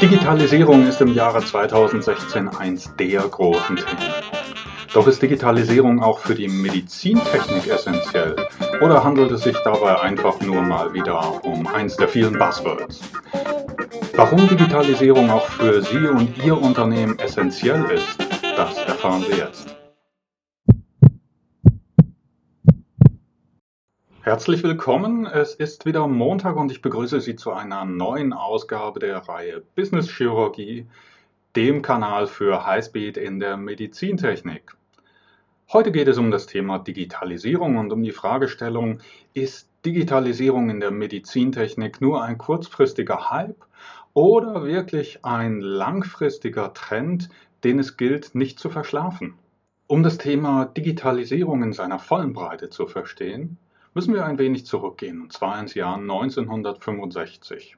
Digitalisierung ist im Jahre 2016 eins der großen Themen. Doch ist Digitalisierung auch für die Medizintechnik essentiell? Oder handelt es sich dabei einfach nur mal wieder um eins der vielen Buzzwords? Warum Digitalisierung auch für Sie und Ihr Unternehmen essentiell ist, das erfahren Sie jetzt. Herzlich willkommen. Es ist wieder Montag und ich begrüße Sie zu einer neuen Ausgabe der Reihe Business Chirurgie, dem Kanal für Highspeed in der Medizintechnik. Heute geht es um das Thema Digitalisierung und um die Fragestellung, ist Digitalisierung in der Medizintechnik nur ein kurzfristiger Hype oder wirklich ein langfristiger Trend, den es gilt nicht zu verschlafen? Um das Thema Digitalisierung in seiner vollen Breite zu verstehen, müssen wir ein wenig zurückgehen, und zwar ins Jahr 1965.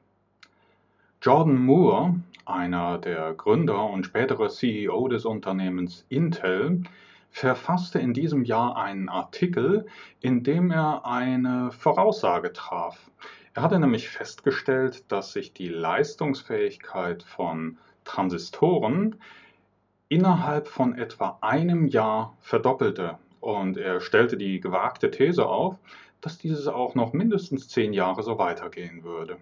Jordan Moore, einer der Gründer und spätere CEO des Unternehmens Intel, verfasste in diesem Jahr einen Artikel, in dem er eine Voraussage traf. Er hatte nämlich festgestellt, dass sich die Leistungsfähigkeit von Transistoren innerhalb von etwa einem Jahr verdoppelte und er stellte die gewagte These auf, dass dieses auch noch mindestens zehn Jahre so weitergehen würde.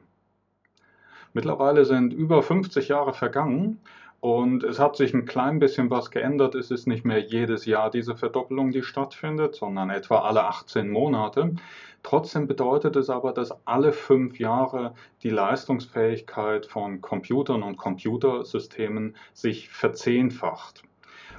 Mittlerweile sind über 50 Jahre vergangen und es hat sich ein klein bisschen was geändert. Es ist nicht mehr jedes Jahr diese Verdoppelung, die stattfindet, sondern etwa alle 18 Monate. Trotzdem bedeutet es aber, dass alle fünf Jahre die Leistungsfähigkeit von Computern und Computersystemen sich verzehnfacht.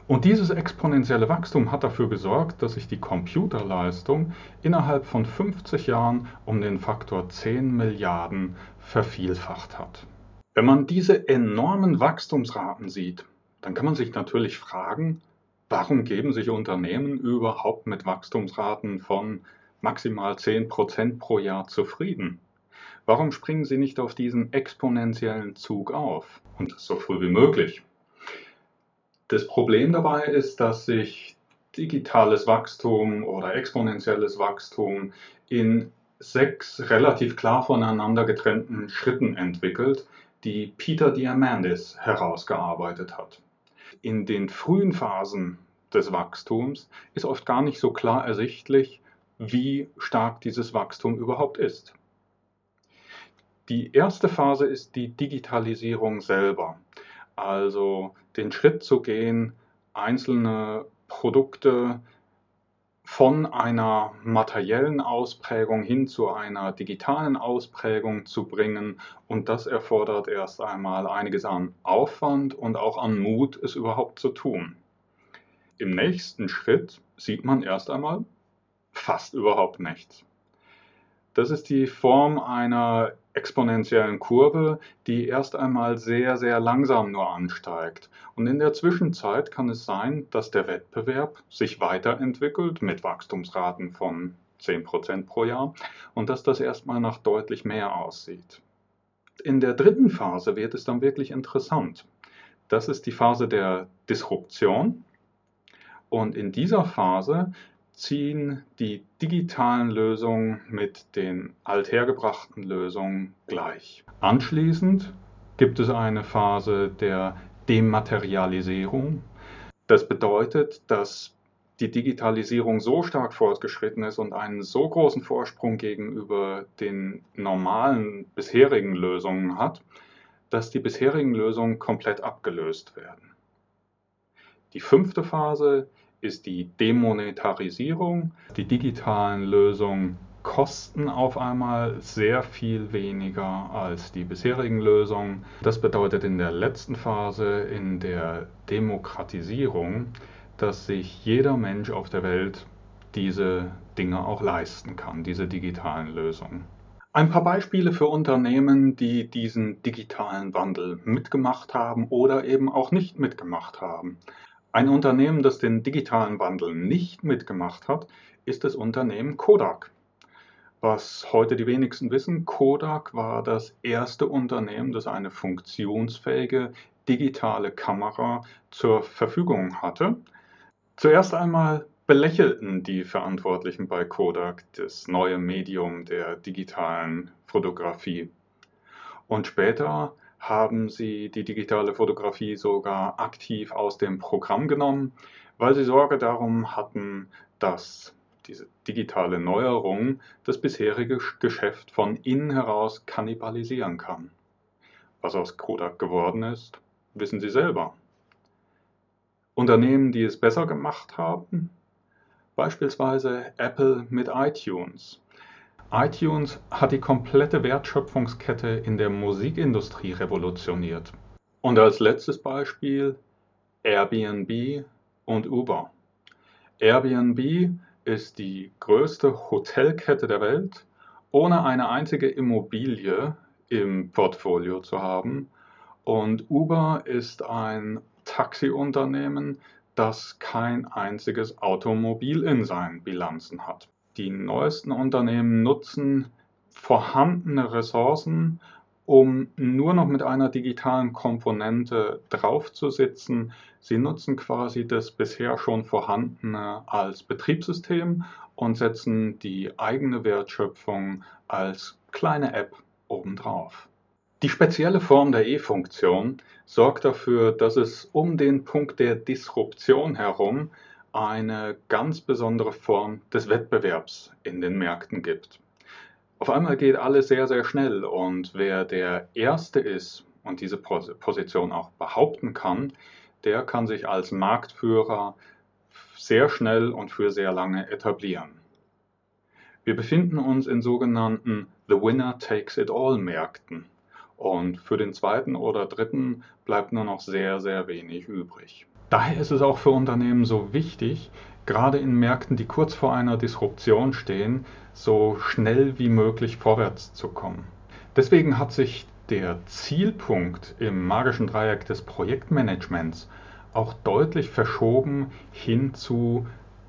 Und dieses exponentielle Wachstum hat dafür gesorgt, dass sich die Computerleistung innerhalb von 50 Jahren um den Faktor 10 Milliarden vervielfacht hat. Wenn man diese enormen Wachstumsraten sieht, dann kann man sich natürlich fragen, warum geben sich Unternehmen überhaupt mit Wachstumsraten von maximal 10% pro Jahr zufrieden? Warum springen sie nicht auf diesen exponentiellen Zug auf und so früh wie möglich? Das Problem dabei ist, dass sich digitales Wachstum oder exponentielles Wachstum in sechs relativ klar voneinander getrennten Schritten entwickelt, die Peter Diamandis herausgearbeitet hat. In den frühen Phasen des Wachstums ist oft gar nicht so klar ersichtlich, wie stark dieses Wachstum überhaupt ist. Die erste Phase ist die Digitalisierung selber. Also den Schritt zu gehen, einzelne Produkte von einer materiellen Ausprägung hin zu einer digitalen Ausprägung zu bringen. Und das erfordert erst einmal einiges an Aufwand und auch an Mut, es überhaupt zu tun. Im nächsten Schritt sieht man erst einmal fast überhaupt nichts. Das ist die Form einer exponentiellen Kurve, die erst einmal sehr, sehr langsam nur ansteigt. Und in der Zwischenzeit kann es sein, dass der Wettbewerb sich weiterentwickelt mit Wachstumsraten von 10% pro Jahr und dass das erstmal nach deutlich mehr aussieht. In der dritten Phase wird es dann wirklich interessant. Das ist die Phase der Disruption. Und in dieser Phase ziehen die digitalen Lösungen mit den althergebrachten Lösungen gleich. Anschließend gibt es eine Phase der Dematerialisierung. Das bedeutet, dass die Digitalisierung so stark fortgeschritten ist und einen so großen Vorsprung gegenüber den normalen bisherigen Lösungen hat, dass die bisherigen Lösungen komplett abgelöst werden. Die fünfte Phase ist die Demonetarisierung. Die digitalen Lösungen kosten auf einmal sehr viel weniger als die bisherigen Lösungen. Das bedeutet in der letzten Phase, in der Demokratisierung, dass sich jeder Mensch auf der Welt diese Dinge auch leisten kann, diese digitalen Lösungen. Ein paar Beispiele für Unternehmen, die diesen digitalen Wandel mitgemacht haben oder eben auch nicht mitgemacht haben. Ein Unternehmen, das den digitalen Wandel nicht mitgemacht hat, ist das Unternehmen Kodak. Was heute die wenigsten wissen, Kodak war das erste Unternehmen, das eine funktionsfähige digitale Kamera zur Verfügung hatte. Zuerst einmal belächelten die Verantwortlichen bei Kodak das neue Medium der digitalen Fotografie. Und später haben sie die digitale Fotografie sogar aktiv aus dem Programm genommen, weil sie Sorge darum hatten, dass diese digitale Neuerung das bisherige Geschäft von innen heraus kannibalisieren kann. Was aus Kodak geworden ist, wissen Sie selber. Unternehmen, die es besser gemacht haben, beispielsweise Apple mit iTunes. iTunes hat die komplette Wertschöpfungskette in der Musikindustrie revolutioniert. Und als letztes Beispiel Airbnb und Uber. Airbnb ist die größte Hotelkette der Welt, ohne eine einzige Immobilie im Portfolio zu haben. Und Uber ist ein Taxiunternehmen, das kein einziges Automobil in seinen Bilanzen hat. Die neuesten Unternehmen nutzen vorhandene Ressourcen um nur noch mit einer digitalen Komponente draufzusitzen. Sie nutzen quasi das bisher schon vorhandene als Betriebssystem und setzen die eigene Wertschöpfung als kleine App obendrauf. Die spezielle Form der E-Funktion sorgt dafür, dass es um den Punkt der Disruption herum eine ganz besondere Form des Wettbewerbs in den Märkten gibt. Auf einmal geht alles sehr, sehr schnell und wer der Erste ist und diese Position auch behaupten kann, der kann sich als Marktführer sehr schnell und für sehr lange etablieren. Wir befinden uns in sogenannten The Winner Takes It All Märkten und für den zweiten oder dritten bleibt nur noch sehr, sehr wenig übrig. Daher ist es auch für Unternehmen so wichtig, gerade in Märkten, die kurz vor einer Disruption stehen, so schnell wie möglich vorwärts zu kommen. Deswegen hat sich der Zielpunkt im magischen Dreieck des Projektmanagements auch deutlich verschoben hin zu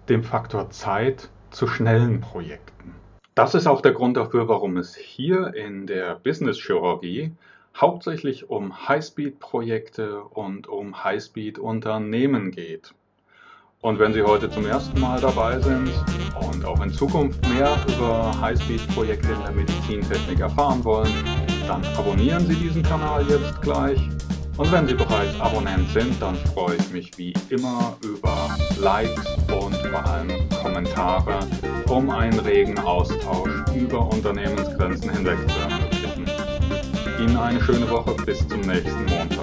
dem Faktor Zeit zu schnellen Projekten. Das ist auch der Grund dafür, warum es hier in der Business Chirurgie hauptsächlich um Highspeed-Projekte und um Highspeed-Unternehmen geht. Und wenn Sie heute zum ersten Mal dabei sind und auch in Zukunft mehr über Highspeed-Projekte in der Medizintechnik erfahren wollen, dann abonnieren Sie diesen Kanal jetzt gleich. Und wenn Sie bereits Abonnent sind, dann freue ich mich wie immer über Likes und vor allem Kommentare, um einen regen Austausch über Unternehmensgrenzen hinweg zu ermöglichen. Ihnen eine schöne Woche bis zum nächsten Montag.